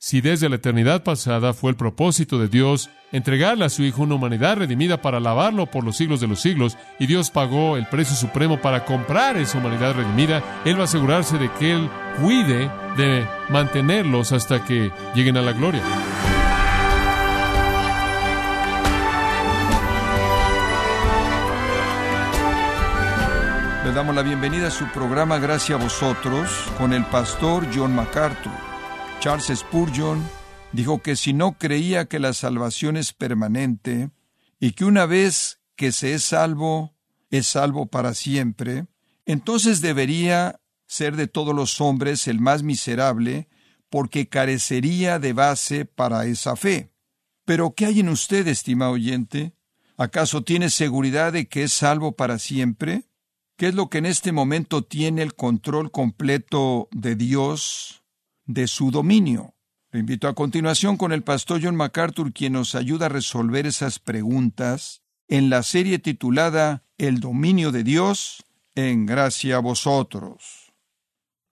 si desde la eternidad pasada fue el propósito de Dios entregarle a su Hijo una humanidad redimida para alabarlo por los siglos de los siglos, y Dios pagó el precio supremo para comprar esa humanidad redimida, Él va a asegurarse de que Él cuide de mantenerlos hasta que lleguen a la gloria. Le damos la bienvenida a su programa Gracias a vosotros con el pastor John MacArthur. Charles Spurgeon dijo que si no creía que la salvación es permanente y que una vez que se es salvo, es salvo para siempre, entonces debería ser de todos los hombres el más miserable, porque carecería de base para esa fe. Pero ¿qué hay en usted, estimado oyente? ¿Acaso tiene seguridad de que es salvo para siempre? ¿Qué es lo que en este momento tiene el control completo de Dios de su dominio. Le invito a continuación con el pastor John MacArthur, quien nos ayuda a resolver esas preguntas en la serie titulada El dominio de Dios en gracia a vosotros.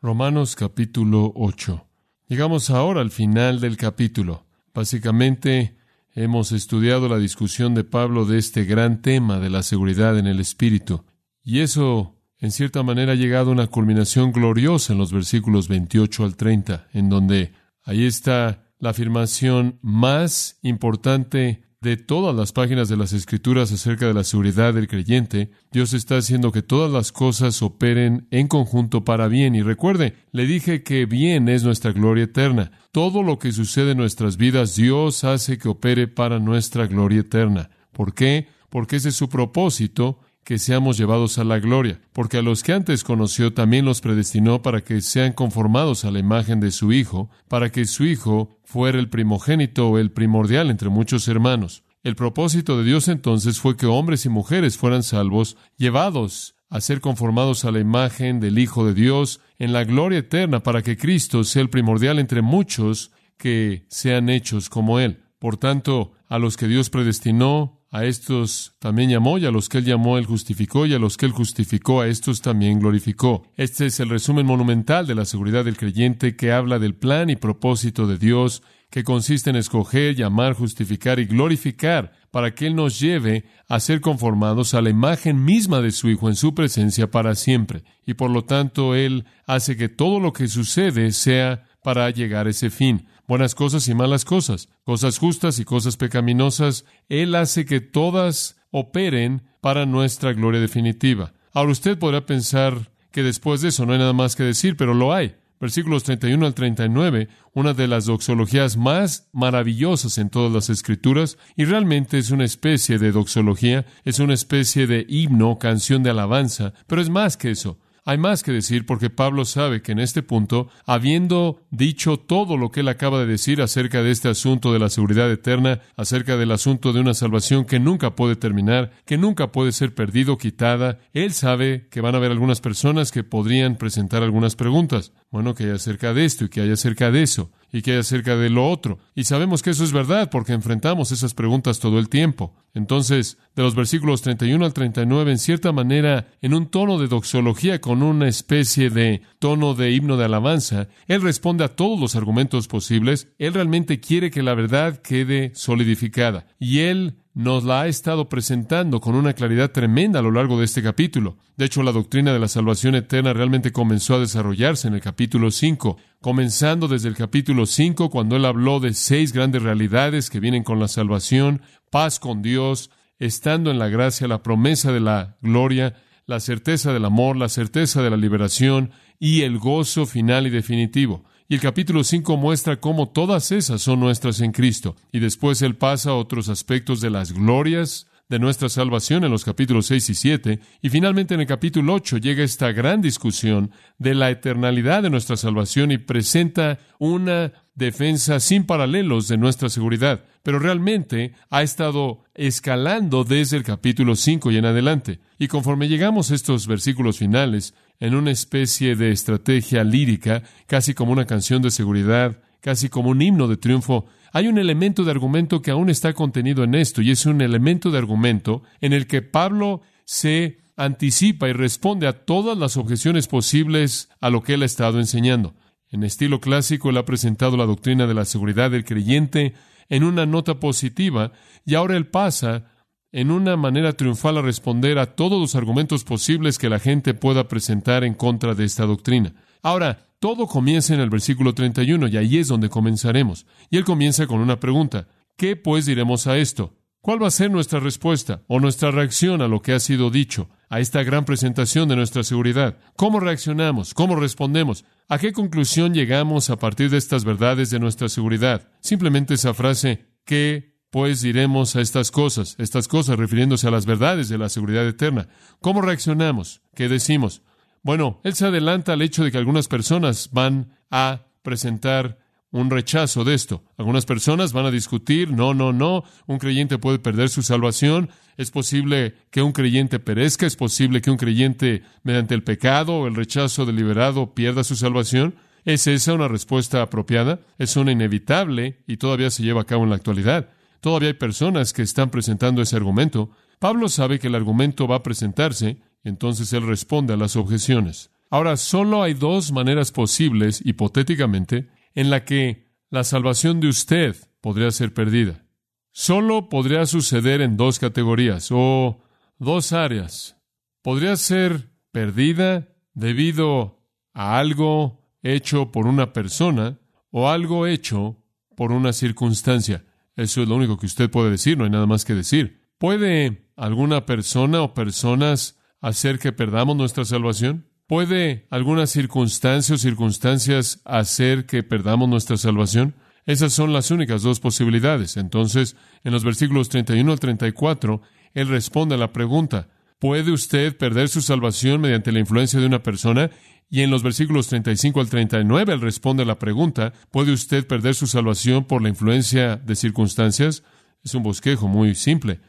Romanos capítulo 8. Llegamos ahora al final del capítulo. Básicamente hemos estudiado la discusión de Pablo de este gran tema de la seguridad en el Espíritu. Y eso en cierta manera ha llegado a una culminación gloriosa en los versículos 28 al 30, en donde ahí está la afirmación más importante de todas las páginas de las Escrituras acerca de la seguridad del creyente, Dios está haciendo que todas las cosas operen en conjunto para bien. Y recuerde, le dije que bien es nuestra gloria eterna. Todo lo que sucede en nuestras vidas, Dios hace que opere para nuestra gloria eterna. ¿Por qué? Porque ese es su propósito que seamos llevados a la gloria, porque a los que antes conoció también los predestinó para que sean conformados a la imagen de su Hijo, para que su Hijo fuera el primogénito o el primordial entre muchos hermanos. El propósito de Dios entonces fue que hombres y mujeres fueran salvos, llevados a ser conformados a la imagen del Hijo de Dios en la gloria eterna, para que Cristo sea el primordial entre muchos que sean hechos como Él. Por tanto, a los que Dios predestinó, a estos también llamó, y a los que él llamó, él justificó, y a los que él justificó, a estos también glorificó. Este es el resumen monumental de la seguridad del creyente que habla del plan y propósito de Dios, que consiste en escoger, llamar, justificar y glorificar, para que Él nos lleve a ser conformados a la imagen misma de su Hijo en su presencia para siempre. Y por lo tanto, Él hace que todo lo que sucede sea para llegar a ese fin buenas cosas y malas cosas, cosas justas y cosas pecaminosas. Él hace que todas operen para nuestra gloria definitiva. Ahora usted podrá pensar que después de eso no hay nada más que decir, pero lo hay. Versículos 31 al 39, una de las doxologías más maravillosas en todas las escrituras, y realmente es una especie de doxología, es una especie de himno, canción de alabanza, pero es más que eso. Hay más que decir porque Pablo sabe que en este punto, habiendo dicho todo lo que él acaba de decir acerca de este asunto de la seguridad eterna, acerca del asunto de una salvación que nunca puede terminar, que nunca puede ser perdido, quitada, él sabe que van a haber algunas personas que podrían presentar algunas preguntas. Bueno, que hay acerca de esto y que hay acerca de eso y que hay acerca de lo otro. Y sabemos que eso es verdad porque enfrentamos esas preguntas todo el tiempo. Entonces, de los versículos 31 al 39, en cierta manera, en un tono de doxología con una especie de tono de himno de alabanza, Él responde a todos los argumentos posibles. Él realmente quiere que la verdad quede solidificada. Y Él nos la ha estado presentando con una claridad tremenda a lo largo de este capítulo. De hecho, la doctrina de la salvación eterna realmente comenzó a desarrollarse en el capítulo 5, comenzando desde el capítulo 5, cuando él habló de seis grandes realidades que vienen con la salvación, paz con Dios, estando en la gracia, la promesa de la gloria, la certeza del amor, la certeza de la liberación y el gozo final y definitivo. Y el capítulo 5 muestra cómo todas esas son nuestras en Cristo. Y después él pasa a otros aspectos de las glorias de nuestra salvación en los capítulos 6 y 7. Y finalmente en el capítulo 8 llega esta gran discusión de la eternalidad de nuestra salvación y presenta una defensa sin paralelos de nuestra seguridad. Pero realmente ha estado escalando desde el capítulo 5 y en adelante. Y conforme llegamos a estos versículos finales, en una especie de estrategia lírica, casi como una canción de seguridad, casi como un himno de triunfo, hay un elemento de argumento que aún está contenido en esto, y es un elemento de argumento en el que Pablo se anticipa y responde a todas las objeciones posibles a lo que él ha estado enseñando. En estilo clásico, él ha presentado la doctrina de la seguridad del creyente en una nota positiva y ahora él pasa en una manera triunfal a responder a todos los argumentos posibles que la gente pueda presentar en contra de esta doctrina. Ahora, todo comienza en el versículo 31 y ahí es donde comenzaremos. Y él comienza con una pregunta. ¿Qué pues diremos a esto? ¿Cuál va a ser nuestra respuesta o nuestra reacción a lo que ha sido dicho, a esta gran presentación de nuestra seguridad? ¿Cómo reaccionamos? ¿Cómo respondemos? ¿A qué conclusión llegamos a partir de estas verdades de nuestra seguridad? Simplemente esa frase, ¿qué pues diremos a estas cosas? Estas cosas refiriéndose a las verdades de la seguridad eterna. ¿Cómo reaccionamos? ¿Qué decimos? Bueno, él se adelanta al hecho de que algunas personas van a presentar un rechazo de esto. Algunas personas van a discutir, no, no, no, un creyente puede perder su salvación, es posible que un creyente perezca, es posible que un creyente mediante el pecado o el rechazo deliberado pierda su salvación. ¿Es esa una respuesta apropiada? Es una inevitable y todavía se lleva a cabo en la actualidad. Todavía hay personas que están presentando ese argumento. Pablo sabe que el argumento va a presentarse entonces él responde a las objeciones. Ahora, solo hay dos maneras posibles, hipotéticamente, en la que la salvación de usted podría ser perdida. Solo podría suceder en dos categorías o dos áreas. Podría ser perdida debido a algo hecho por una persona o algo hecho por una circunstancia. Eso es lo único que usted puede decir, no hay nada más que decir. ¿Puede alguna persona o personas hacer que perdamos nuestra salvación? ¿Puede alguna circunstancia o circunstancias hacer que perdamos nuestra salvación? Esas son las únicas dos posibilidades. Entonces, en los versículos 31 al 34, él responde a la pregunta, ¿puede usted perder su salvación mediante la influencia de una persona? Y en los versículos 35 al 39, él responde a la pregunta, ¿puede usted perder su salvación por la influencia de circunstancias? Es un bosquejo muy simple.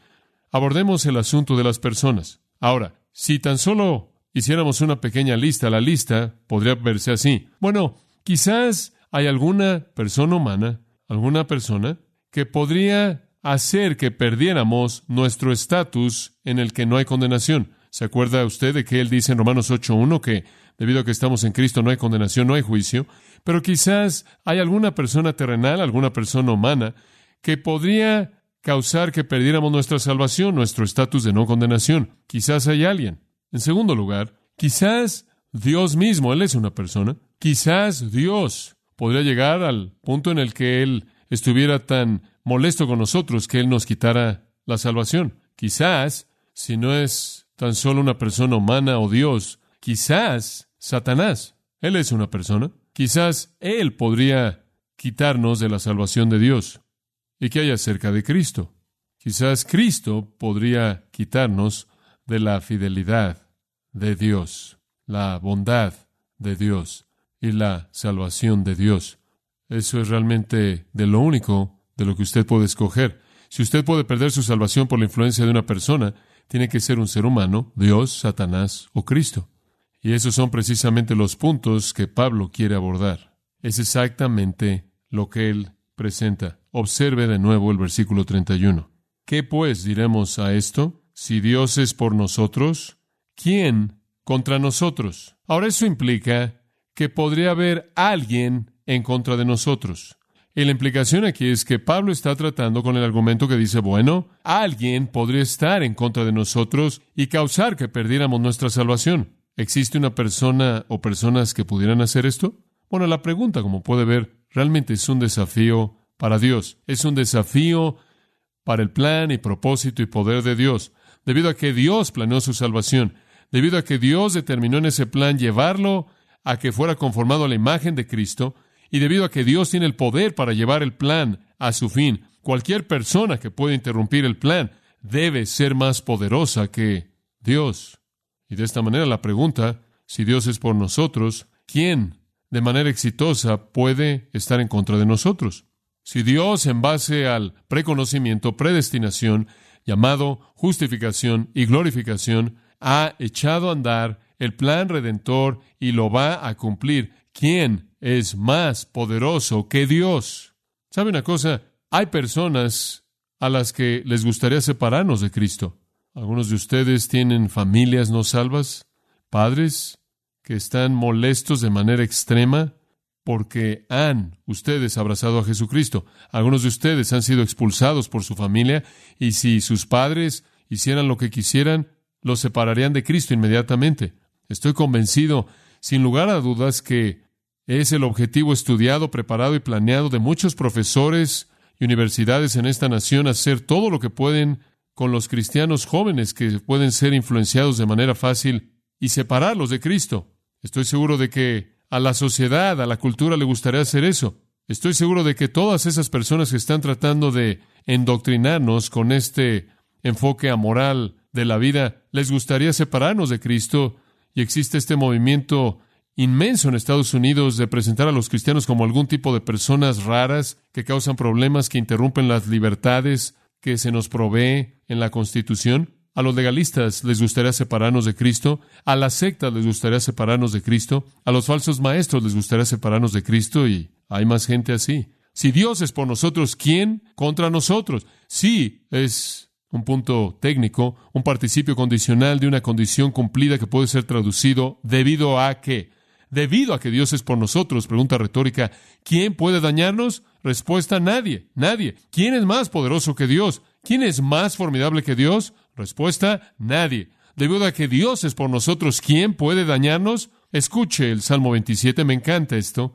Abordemos el asunto de las personas. Ahora, si tan solo hiciéramos una pequeña lista, la lista podría verse así. Bueno, quizás hay alguna persona humana, alguna persona, que podría hacer que perdiéramos nuestro estatus en el que no hay condenación. ¿Se acuerda usted de que él dice en Romanos 8.1 que debido a que estamos en Cristo no hay condenación, no hay juicio? Pero quizás hay alguna persona terrenal, alguna persona humana, que podría causar que perdiéramos nuestra salvación, nuestro estatus de no condenación. Quizás hay alguien. En segundo lugar, quizás Dios mismo, Él es una persona. Quizás Dios podría llegar al punto en el que Él estuviera tan molesto con nosotros que Él nos quitara la salvación. Quizás, si no es tan solo una persona humana o Dios, quizás Satanás, Él es una persona. Quizás Él podría quitarnos de la salvación de Dios. ¿Y qué hay acerca de Cristo? Quizás Cristo podría quitarnos de la fidelidad de Dios, la bondad de Dios y la salvación de Dios. Eso es realmente de lo único de lo que usted puede escoger. Si usted puede perder su salvación por la influencia de una persona, tiene que ser un ser humano, Dios, Satanás o Cristo. Y esos son precisamente los puntos que Pablo quiere abordar. Es exactamente lo que él presenta. Observe de nuevo el versículo 31. ¿Qué pues diremos a esto? Si Dios es por nosotros, ¿quién contra nosotros? Ahora eso implica que podría haber alguien en contra de nosotros. Y la implicación aquí es que Pablo está tratando con el argumento que dice, bueno, alguien podría estar en contra de nosotros y causar que perdiéramos nuestra salvación. ¿Existe una persona o personas que pudieran hacer esto? Bueno, la pregunta, como puede ver, realmente es un desafío para Dios. Es un desafío para el plan y propósito y poder de Dios, debido a que Dios planeó su salvación, debido a que Dios determinó en ese plan llevarlo a que fuera conformado a la imagen de Cristo, y debido a que Dios tiene el poder para llevar el plan a su fin. Cualquier persona que pueda interrumpir el plan debe ser más poderosa que Dios. Y de esta manera la pregunta, si Dios es por nosotros, ¿quién de manera exitosa puede estar en contra de nosotros? Si Dios, en base al preconocimiento, predestinación, llamado justificación y glorificación, ha echado a andar el plan redentor y lo va a cumplir, ¿quién es más poderoso que Dios? ¿Sabe una cosa? Hay personas a las que les gustaría separarnos de Cristo. Algunos de ustedes tienen familias no salvas, padres que están molestos de manera extrema porque han ustedes abrazado a Jesucristo. Algunos de ustedes han sido expulsados por su familia y si sus padres hicieran lo que quisieran, los separarían de Cristo inmediatamente. Estoy convencido, sin lugar a dudas, que es el objetivo estudiado, preparado y planeado de muchos profesores y universidades en esta nación hacer todo lo que pueden con los cristianos jóvenes que pueden ser influenciados de manera fácil y separarlos de Cristo. Estoy seguro de que a la sociedad, a la cultura le gustaría hacer eso. Estoy seguro de que todas esas personas que están tratando de endoctrinarnos con este enfoque amoral de la vida, les gustaría separarnos de Cristo y existe este movimiento inmenso en Estados Unidos de presentar a los cristianos como algún tipo de personas raras que causan problemas, que interrumpen las libertades que se nos provee en la Constitución. A los legalistas les gustaría separarnos de Cristo, a las sectas les gustaría separarnos de Cristo, a los falsos maestros les gustaría separarnos de Cristo y hay más gente así. Si Dios es por nosotros, ¿quién contra nosotros? Sí, es un punto técnico, un participio condicional de una condición cumplida que puede ser traducido debido a que. Debido a que Dios es por nosotros, pregunta retórica, ¿quién puede dañarnos? Respuesta, nadie, nadie. ¿Quién es más poderoso que Dios? ¿Quién es más formidable que Dios? Respuesta, nadie. Debido a que Dios es por nosotros, ¿quién puede dañarnos? Escuche el Salmo 27, me encanta esto.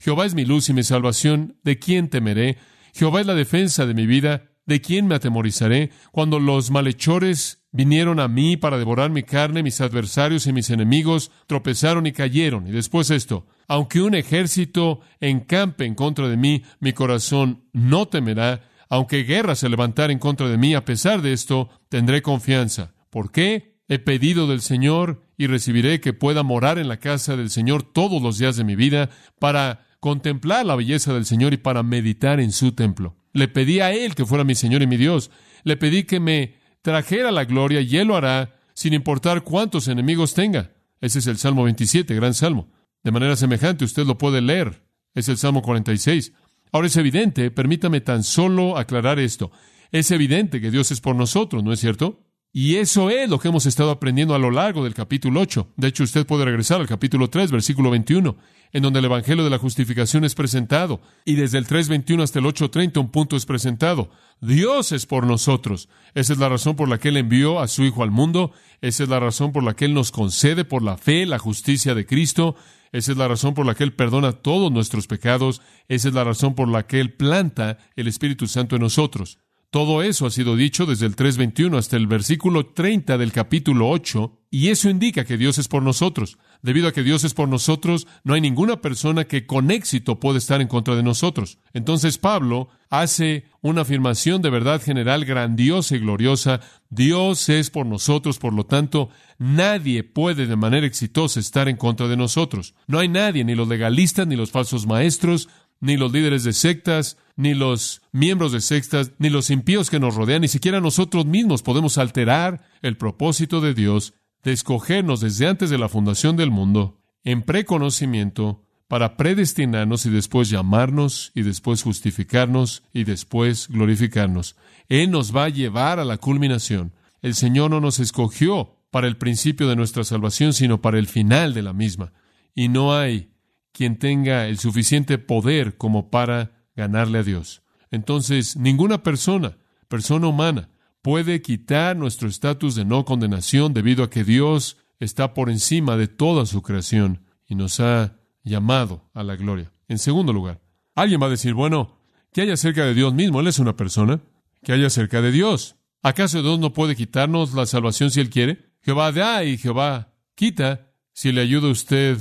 Jehová es mi luz y mi salvación, ¿de quién temeré? Jehová es la defensa de mi vida, ¿de quién me atemorizaré? Cuando los malhechores vinieron a mí para devorar mi carne, mis adversarios y mis enemigos tropezaron y cayeron. Y después esto, aunque un ejército encampe en contra de mí, mi corazón no temerá, aunque guerra se levantara en contra de mí, a pesar de esto, tendré confianza. ¿Por qué? He pedido del Señor y recibiré que pueda morar en la casa del Señor todos los días de mi vida para contemplar la belleza del Señor y para meditar en su templo. Le pedí a Él que fuera mi Señor y mi Dios. Le pedí que me trajera la gloria y Él lo hará sin importar cuántos enemigos tenga. Ese es el Salmo 27, gran salmo. De manera semejante, usted lo puede leer. Es el Salmo 46. Ahora es evidente, permítame tan solo aclarar esto, es evidente que Dios es por nosotros, ¿no es cierto? Y eso es lo que hemos estado aprendiendo a lo largo del capítulo 8. De hecho, usted puede regresar al capítulo 3, versículo 21, en donde el Evangelio de la Justificación es presentado. Y desde el 3.21 hasta el 8.30 un punto es presentado. Dios es por nosotros. Esa es la razón por la que Él envió a su Hijo al mundo. Esa es la razón por la que Él nos concede por la fe la justicia de Cristo. Esa es la razón por la que Él perdona todos nuestros pecados. Esa es la razón por la que Él planta el Espíritu Santo en nosotros. Todo eso ha sido dicho desde el 3.21 hasta el versículo 30 del capítulo 8, y eso indica que Dios es por nosotros. Debido a que Dios es por nosotros, no hay ninguna persona que con éxito puede estar en contra de nosotros. Entonces Pablo hace una afirmación de verdad general grandiosa y gloriosa. Dios es por nosotros, por lo tanto, nadie puede de manera exitosa estar en contra de nosotros. No hay nadie, ni los legalistas, ni los falsos maestros, ni los líderes de sectas, ni los miembros de sectas, ni los impíos que nos rodean, ni siquiera nosotros mismos podemos alterar el propósito de Dios de escogernos desde antes de la fundación del mundo en preconocimiento para predestinarnos y después llamarnos y después justificarnos y después glorificarnos. Él nos va a llevar a la culminación. El Señor no nos escogió para el principio de nuestra salvación, sino para el final de la misma. Y no hay quien tenga el suficiente poder como para ganarle a Dios. Entonces, ninguna persona, persona humana, puede quitar nuestro estatus de no condenación debido a que Dios está por encima de toda su creación y nos ha llamado a la gloria. En segundo lugar, alguien va a decir, bueno, ¿qué hay acerca de Dios mismo? Él es una persona. ¿Qué hay acerca de Dios? ¿Acaso Dios no puede quitarnos la salvación si Él quiere? Jehová da y Jehová quita. Si le ayuda a usted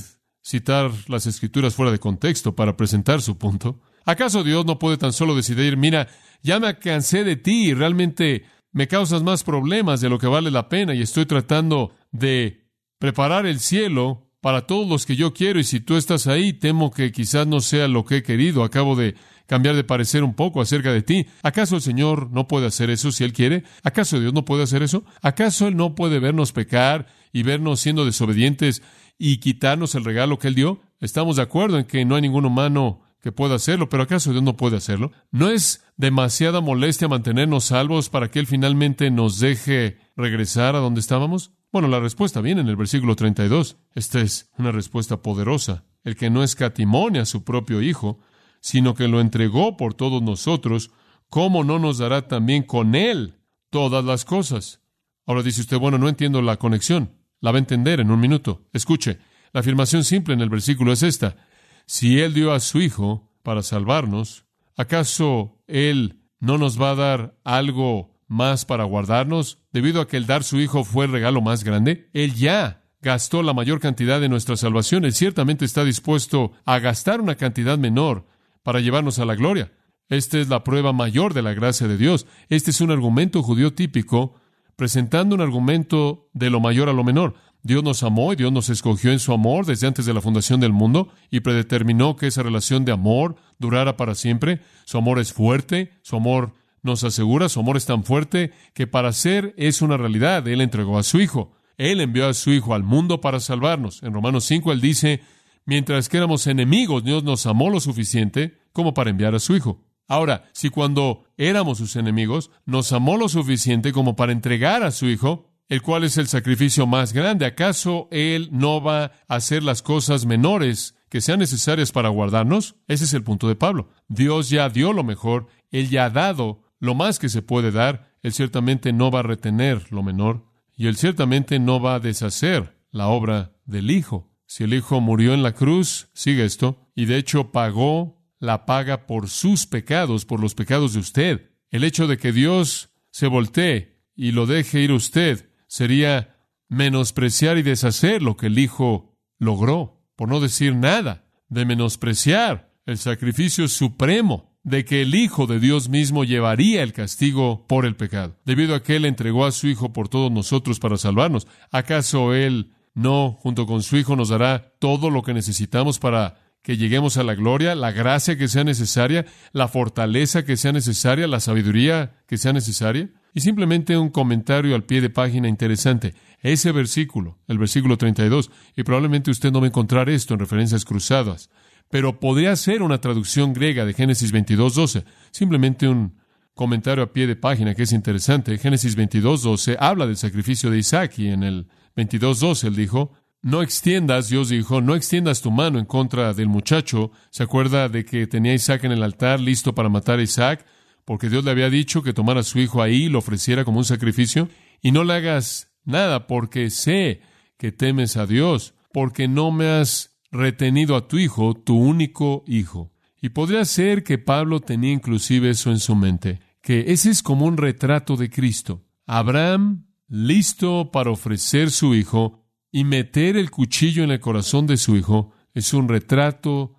citar las escrituras fuera de contexto para presentar su punto. ¿Acaso Dios no puede tan solo decidir, mira, ya me cansé de ti y realmente me causas más problemas de lo que vale la pena y estoy tratando de preparar el cielo para todos los que yo quiero y si tú estás ahí, temo que quizás no sea lo que he querido. Acabo de cambiar de parecer un poco acerca de ti. ¿Acaso el Señor no puede hacer eso si Él quiere? ¿Acaso Dios no puede hacer eso? ¿Acaso Él no puede vernos pecar y vernos siendo desobedientes y quitarnos el regalo que Él dio? Estamos de acuerdo en que no hay ningún humano que pueda hacerlo, pero ¿acaso Dios no puede hacerlo? ¿No es demasiada molestia mantenernos salvos para que Él finalmente nos deje regresar a donde estábamos? Bueno, la respuesta viene en el versículo 32. Esta es una respuesta poderosa. El que no escatimone a su propio Hijo, sino que lo entregó por todos nosotros, ¿cómo no nos dará también con Él todas las cosas? Ahora dice usted, bueno, no entiendo la conexión. La va a entender en un minuto. Escuche, la afirmación simple en el versículo es esta. Si Él dio a su Hijo para salvarnos, ¿acaso Él no nos va a dar algo más para guardarnos? Debido a que el dar su Hijo fue el regalo más grande, Él ya gastó la mayor cantidad de nuestra salvación. Él ciertamente está dispuesto a gastar una cantidad menor para llevarnos a la gloria. Esta es la prueba mayor de la gracia de Dios. Este es un argumento judío típico, presentando un argumento de lo mayor a lo menor. Dios nos amó y Dios nos escogió en su amor desde antes de la fundación del mundo y predeterminó que esa relación de amor durara para siempre. Su amor es fuerte, su amor nos asegura, su amor es tan fuerte que para ser es una realidad. Él entregó a su Hijo. Él envió a su Hijo al mundo para salvarnos. En Romanos 5 él dice, mientras que éramos enemigos, Dios nos amó lo suficiente como para enviar a su Hijo. Ahora, si cuando éramos sus enemigos, nos amó lo suficiente como para entregar a su Hijo, el cual es el sacrificio más grande, ¿acaso Él no va a hacer las cosas menores que sean necesarias para guardarnos? Ese es el punto de Pablo. Dios ya dio lo mejor, Él ya ha dado lo más que se puede dar, Él ciertamente no va a retener lo menor, y Él ciertamente no va a deshacer la obra del Hijo. Si el Hijo murió en la cruz, sigue esto, y de hecho pagó la paga por sus pecados, por los pecados de usted. El hecho de que Dios se voltee y lo deje ir usted sería menospreciar y deshacer lo que el Hijo logró, por no decir nada, de menospreciar el sacrificio supremo de que el Hijo de Dios mismo llevaría el castigo por el pecado, debido a que Él entregó a su Hijo por todos nosotros para salvarnos. ¿Acaso Él no, junto con su Hijo, nos dará todo lo que necesitamos para que lleguemos a la gloria, la gracia que sea necesaria, la fortaleza que sea necesaria, la sabiduría que sea necesaria. Y simplemente un comentario al pie de página interesante. Ese versículo, el versículo 32, y probablemente usted no va a encontrar esto en referencias cruzadas, pero podría ser una traducción griega de Génesis 22, 12. Simplemente un comentario a pie de página que es interesante. Génesis 22, 12 habla del sacrificio de Isaac y en el 22, 12 él dijo, no extiendas, Dios dijo, no extiendas tu mano en contra del muchacho. ¿Se acuerda de que tenía Isaac en el altar listo para matar a Isaac? Porque Dios le había dicho que tomara a su hijo ahí y lo ofreciera como un sacrificio. Y no le hagas nada porque sé que temes a Dios, porque no me has retenido a tu hijo, tu único hijo. Y podría ser que Pablo tenía inclusive eso en su mente, que ese es como un retrato de Cristo. Abraham, listo para ofrecer su hijo, y meter el cuchillo en el corazón de su hijo es un retrato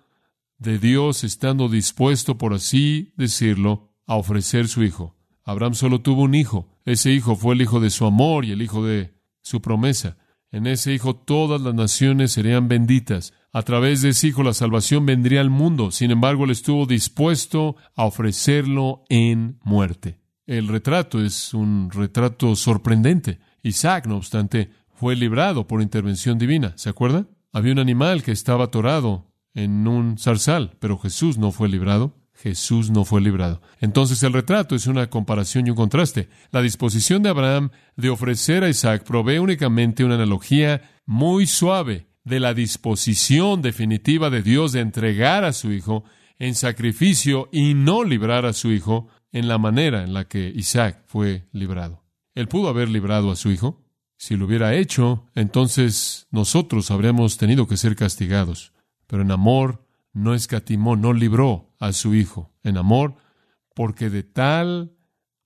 de Dios estando dispuesto, por así decirlo, a ofrecer su hijo. Abraham solo tuvo un hijo. Ese hijo fue el hijo de su amor y el hijo de su promesa. En ese hijo todas las naciones serían benditas. A través de ese hijo la salvación vendría al mundo. Sin embargo, él estuvo dispuesto a ofrecerlo en muerte. El retrato es un retrato sorprendente. Isaac, no obstante, fue librado por intervención divina. ¿Se acuerda? Había un animal que estaba atorado en un zarzal, pero Jesús no fue librado. Jesús no fue librado. Entonces el retrato es una comparación y un contraste. La disposición de Abraham de ofrecer a Isaac provee únicamente una analogía muy suave de la disposición definitiva de Dios de entregar a su hijo en sacrificio y no librar a su hijo en la manera en la que Isaac fue librado. Él pudo haber librado a su hijo, si lo hubiera hecho, entonces nosotros habríamos tenido que ser castigados. Pero en amor no escatimó, no libró a su Hijo. En amor, porque de tal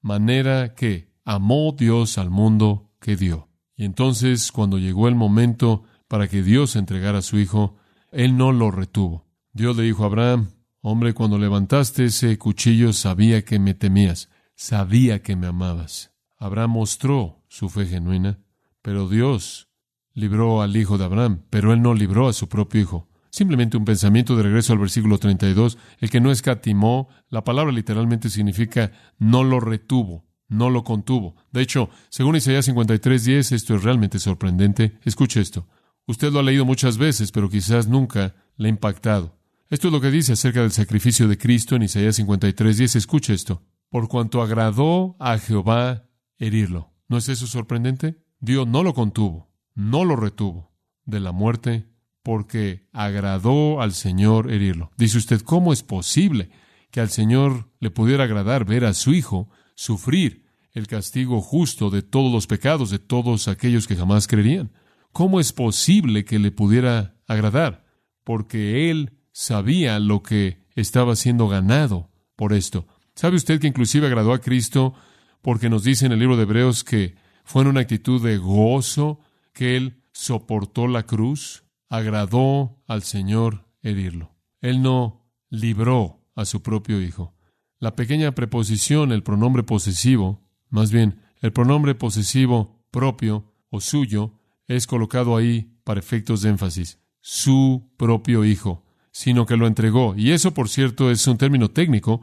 manera que amó Dios al mundo que dio. Y entonces, cuando llegó el momento para que Dios entregara a su Hijo, Él no lo retuvo. Dios le dijo a Abraham, hombre, cuando levantaste ese cuchillo sabía que me temías, sabía que me amabas. Abraham mostró su fe genuina pero Dios libró al hijo de Abraham, pero él no libró a su propio hijo. Simplemente un pensamiento de regreso al versículo 32. El que no escatimó, la palabra literalmente significa no lo retuvo, no lo contuvo. De hecho, según Isaías 53:10, esto es realmente sorprendente. Escuche esto. Usted lo ha leído muchas veces, pero quizás nunca le ha impactado. Esto es lo que dice acerca del sacrificio de Cristo en Isaías 53:10. Escuche esto. Por cuanto agradó a Jehová herirlo. ¿No es eso sorprendente? Dios no lo contuvo, no lo retuvo de la muerte porque agradó al Señor herirlo. Dice usted, ¿cómo es posible que al Señor le pudiera agradar ver a su Hijo sufrir el castigo justo de todos los pecados de todos aquellos que jamás creerían? ¿Cómo es posible que le pudiera agradar? Porque Él sabía lo que estaba siendo ganado por esto. ¿Sabe usted que inclusive agradó a Cristo porque nos dice en el libro de Hebreos que fue en una actitud de gozo que Él soportó la cruz? Agradó al Señor herirlo. Él no libró a su propio Hijo. La pequeña preposición, el pronombre posesivo, más bien el pronombre posesivo propio o suyo, es colocado ahí para efectos de énfasis. Su propio Hijo, sino que lo entregó. Y eso, por cierto, es un término técnico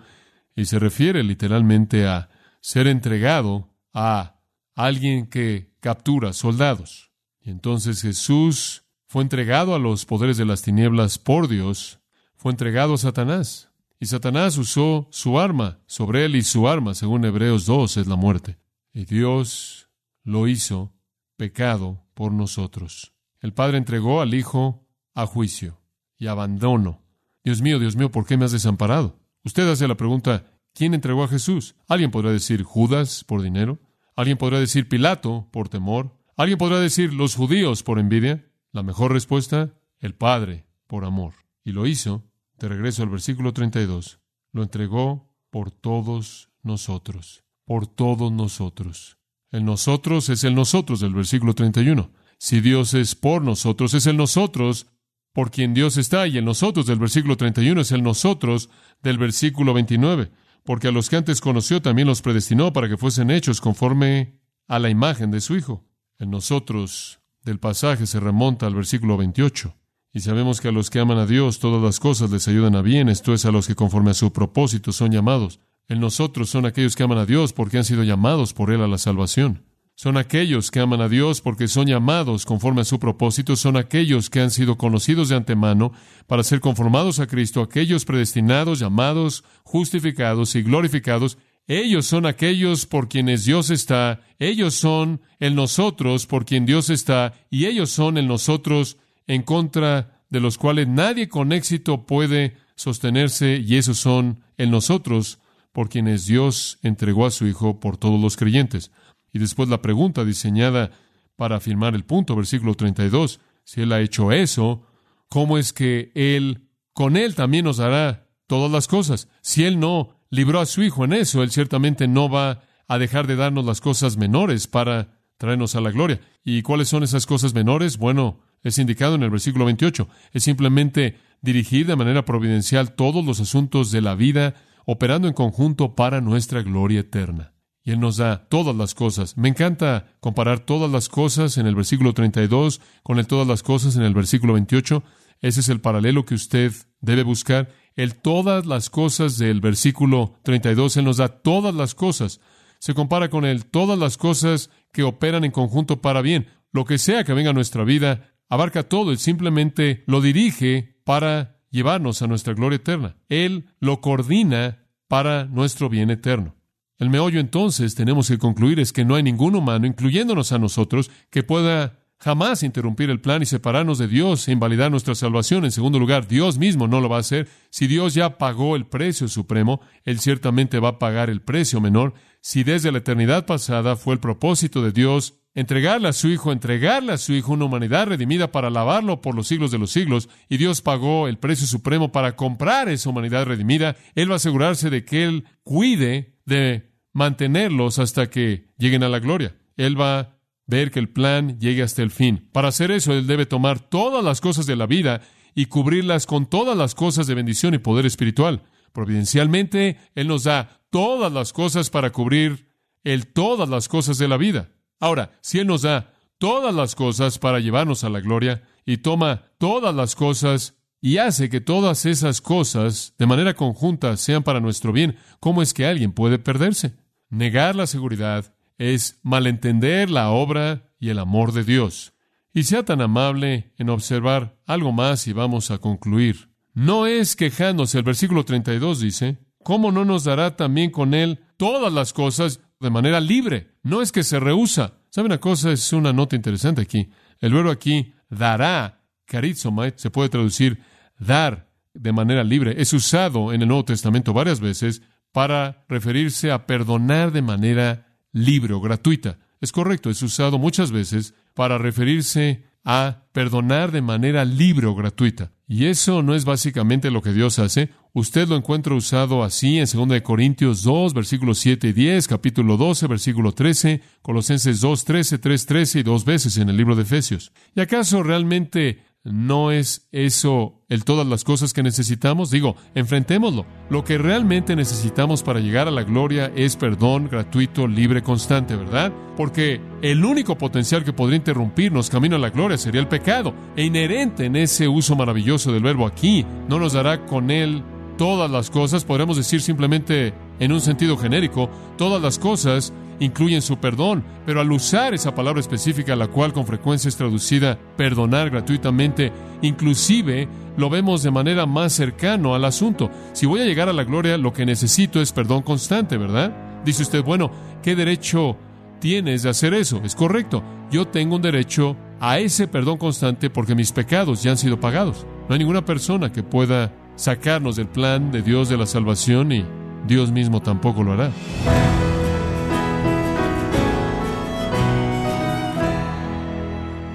y se refiere literalmente a ser entregado a alguien que captura soldados. Y entonces Jesús fue entregado a los poderes de las tinieblas por Dios, fue entregado a Satanás. Y Satanás usó su arma sobre él y su arma, según Hebreos 2, es la muerte. Y Dios lo hizo pecado por nosotros. El Padre entregó al Hijo a juicio y abandono. Dios mío, Dios mío, ¿por qué me has desamparado? Usted hace la pregunta, ¿quién entregó a Jesús? Alguien podrá decir Judas por dinero. Alguien podrá decir Pilato por temor. Alguien podrá decir los judíos por envidia. La mejor respuesta, el Padre por amor. Y lo hizo, de regreso al versículo 32, lo entregó por todos nosotros, por todos nosotros. El nosotros es el nosotros del versículo 31. Si Dios es por nosotros, es el nosotros por quien Dios está, y el nosotros del versículo 31 es el nosotros del versículo 29, porque a los que antes conoció también los predestinó para que fuesen hechos conforme a la imagen de su Hijo. El nosotros del pasaje se remonta al versículo 28. Y sabemos que a los que aman a Dios todas las cosas les ayudan a bien, esto es a los que conforme a su propósito son llamados. El nosotros son aquellos que aman a Dios porque han sido llamados por Él a la salvación. Son aquellos que aman a Dios porque son llamados conforme a su propósito, son aquellos que han sido conocidos de antemano para ser conformados a Cristo, aquellos predestinados, llamados, justificados y glorificados. Ellos son aquellos por quienes Dios está, ellos son el nosotros por quien Dios está, y ellos son el nosotros en contra de los cuales nadie con éxito puede sostenerse, y esos son el nosotros por quienes Dios entregó a su Hijo por todos los creyentes. Y después la pregunta diseñada para afirmar el punto, versículo 32, si Él ha hecho eso, ¿cómo es que Él, con Él también nos dará todas las cosas? Si Él no libró a su Hijo en eso, Él ciertamente no va a dejar de darnos las cosas menores para traernos a la gloria. ¿Y cuáles son esas cosas menores? Bueno, es indicado en el versículo 28. Es simplemente dirigir de manera providencial todos los asuntos de la vida, operando en conjunto para nuestra gloria eterna y Él nos da todas las cosas. Me encanta comparar todas las cosas en el versículo 32 con el todas las cosas en el versículo 28. Ese es el paralelo que usted debe buscar. El todas las cosas del versículo 32, Él nos da todas las cosas. Se compara con el todas las cosas que operan en conjunto para bien. Lo que sea que venga a nuestra vida, abarca todo. y simplemente lo dirige para llevarnos a nuestra gloria eterna. Él lo coordina para nuestro bien eterno. El meollo entonces tenemos que concluir es que no hay ningún humano, incluyéndonos a nosotros, que pueda jamás interrumpir el plan y separarnos de Dios e invalidar nuestra salvación. En segundo lugar, Dios mismo no lo va a hacer. Si Dios ya pagó el precio supremo, Él ciertamente va a pagar el precio menor. Si desde la eternidad pasada fue el propósito de Dios entregarle a su Hijo, entregarle a su Hijo una humanidad redimida para alabarlo por los siglos de los siglos, y Dios pagó el precio supremo para comprar esa humanidad redimida, Él va a asegurarse de que Él cuide de mantenerlos hasta que lleguen a la gloria. Él va a ver que el plan llegue hasta el fin. Para hacer eso, Él debe tomar todas las cosas de la vida y cubrirlas con todas las cosas de bendición y poder espiritual. Providencialmente, Él nos da todas las cosas para cubrir el todas las cosas de la vida. Ahora, si Él nos da todas las cosas para llevarnos a la gloria y toma todas las cosas y hace que todas esas cosas de manera conjunta sean para nuestro bien, ¿cómo es que alguien puede perderse? Negar la seguridad es malentender la obra y el amor de Dios. Y sea tan amable en observar algo más y vamos a concluir. No es quejándose, el versículo 32 dice, ¿cómo no nos dará también con Él todas las cosas de manera libre? No es que se rehúsa, ¿Sabe una cosa? Es una nota interesante aquí. El verbo aquí, dará, charizomai, se puede traducir dar de manera libre. Es usado en el Nuevo Testamento varias veces para referirse a perdonar de manera libre o gratuita. Es correcto, es usado muchas veces para referirse a perdonar de manera libre o gratuita. Y eso no es básicamente lo que Dios hace. Usted lo encuentra usado así en 2 Corintios 2, versículos 7 y 10, capítulo 12, versículo 13, Colosenses 2, 13, 3, 13 y dos veces en el libro de Efesios. ¿Y acaso realmente ¿No es eso el todas las cosas que necesitamos? Digo, enfrentémoslo. Lo que realmente necesitamos para llegar a la gloria es perdón gratuito, libre, constante, ¿verdad? Porque el único potencial que podría interrumpirnos camino a la gloria sería el pecado. E inherente en ese uso maravilloso del verbo aquí, no nos dará con él todas las cosas, podríamos decir simplemente en un sentido genérico, todas las cosas incluyen su perdón, pero al usar esa palabra específica, la cual con frecuencia es traducida perdonar gratuitamente, inclusive lo vemos de manera más cercano al asunto. Si voy a llegar a la gloria, lo que necesito es perdón constante, ¿verdad? Dice usted, bueno, ¿qué derecho tienes de hacer eso? Es correcto, yo tengo un derecho a ese perdón constante porque mis pecados ya han sido pagados. No hay ninguna persona que pueda sacarnos del plan de Dios de la salvación y Dios mismo tampoco lo hará.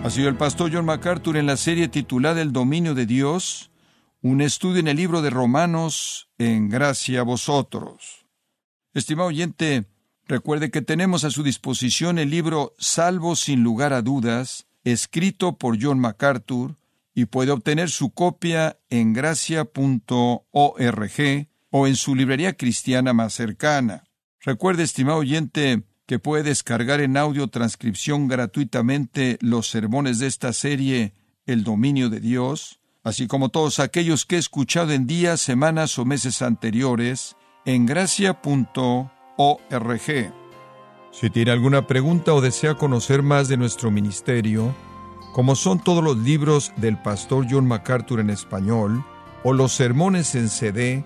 Ha sido el pastor John MacArthur en la serie titulada El dominio de Dios, un estudio en el libro de Romanos en gracia a vosotros. Estimado oyente, recuerde que tenemos a su disposición el libro Salvo sin lugar a dudas, escrito por John MacArthur, y puede obtener su copia en gracia.org o en su librería cristiana más cercana. Recuerde, estimado oyente, que puede descargar en audio transcripción gratuitamente los sermones de esta serie El dominio de Dios, así como todos aquellos que he escuchado en días, semanas o meses anteriores en gracia.org. Si tiene alguna pregunta o desea conocer más de nuestro ministerio, como son todos los libros del pastor John MacArthur en español, o los sermones en CD,